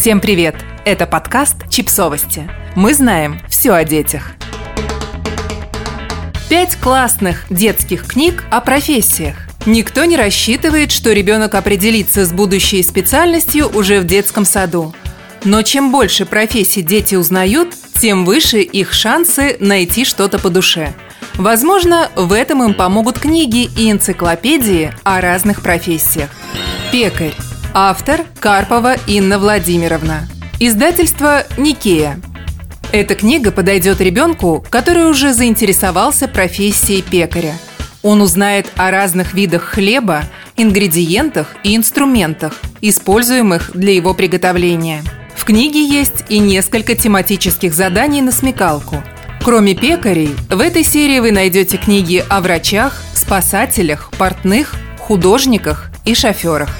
Всем привет! Это подкаст «Чипсовости». Мы знаем все о детях. Пять классных детских книг о профессиях. Никто не рассчитывает, что ребенок определится с будущей специальностью уже в детском саду. Но чем больше профессий дети узнают, тем выше их шансы найти что-то по душе. Возможно, в этом им помогут книги и энциклопедии о разных профессиях. Пекарь. Автор Карпова Инна Владимировна. Издательство «Никея». Эта книга подойдет ребенку, который уже заинтересовался профессией пекаря. Он узнает о разных видах хлеба, ингредиентах и инструментах, используемых для его приготовления. В книге есть и несколько тематических заданий на смекалку. Кроме пекарей, в этой серии вы найдете книги о врачах, спасателях, портных, художниках и шоферах.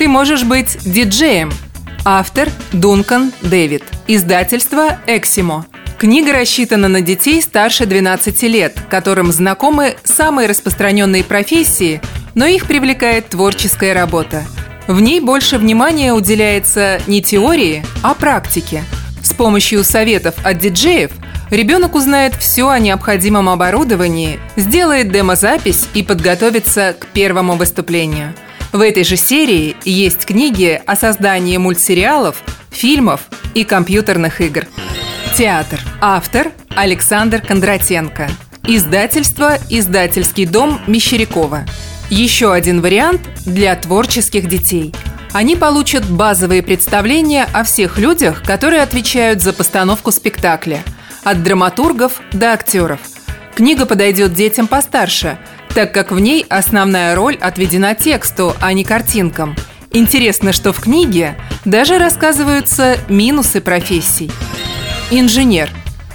Ты можешь быть диджеем. Автор Дункан Дэвид. Издательство «Эксимо». Книга рассчитана на детей старше 12 лет, которым знакомы самые распространенные профессии, но их привлекает творческая работа. В ней больше внимания уделяется не теории, а практике. С помощью советов от диджеев ребенок узнает все о необходимом оборудовании, сделает демозапись и подготовится к первому выступлению – в этой же серии есть книги о создании мультсериалов, фильмов и компьютерных игр. Театр. Автор Александр Кондратенко. Издательство «Издательский дом» Мещерякова. Еще один вариант для творческих детей. Они получат базовые представления о всех людях, которые отвечают за постановку спектакля. От драматургов до актеров. Книга подойдет детям постарше – так как в ней основная роль отведена тексту, а не картинкам. Интересно, что в книге даже рассказываются минусы профессий. Инженер.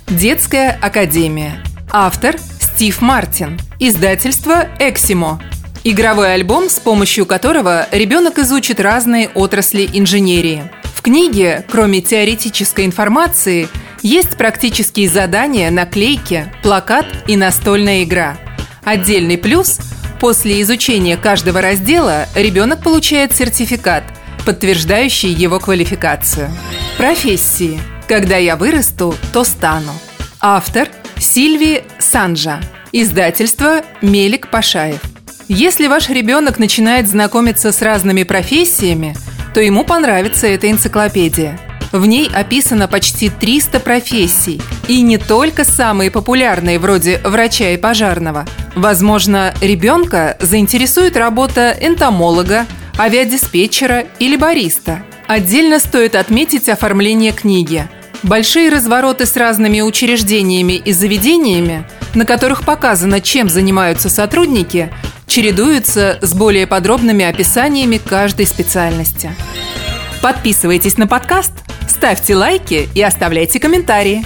Детская академия. Автор Стив Мартин. Издательство «Эксимо». Игровой альбом, с помощью которого ребенок изучит разные отрасли инженерии. В книге, кроме теоретической информации, есть практические задания, наклейки, плакат и настольная игра – Отдельный плюс – после изучения каждого раздела ребенок получает сертификат, подтверждающий его квалификацию. Профессии. Когда я вырасту, то стану. Автор – Сильви Санжа. Издательство «Мелик Пашаев». Если ваш ребенок начинает знакомиться с разными профессиями, то ему понравится эта энциклопедия – в ней описано почти 300 профессий. И не только самые популярные, вроде врача и пожарного. Возможно, ребенка заинтересует работа энтомолога, авиадиспетчера или бариста. Отдельно стоит отметить оформление книги. Большие развороты с разными учреждениями и заведениями, на которых показано, чем занимаются сотрудники, чередуются с более подробными описаниями каждой специальности. Подписывайтесь на подкаст – Ставьте лайки и оставляйте комментарии.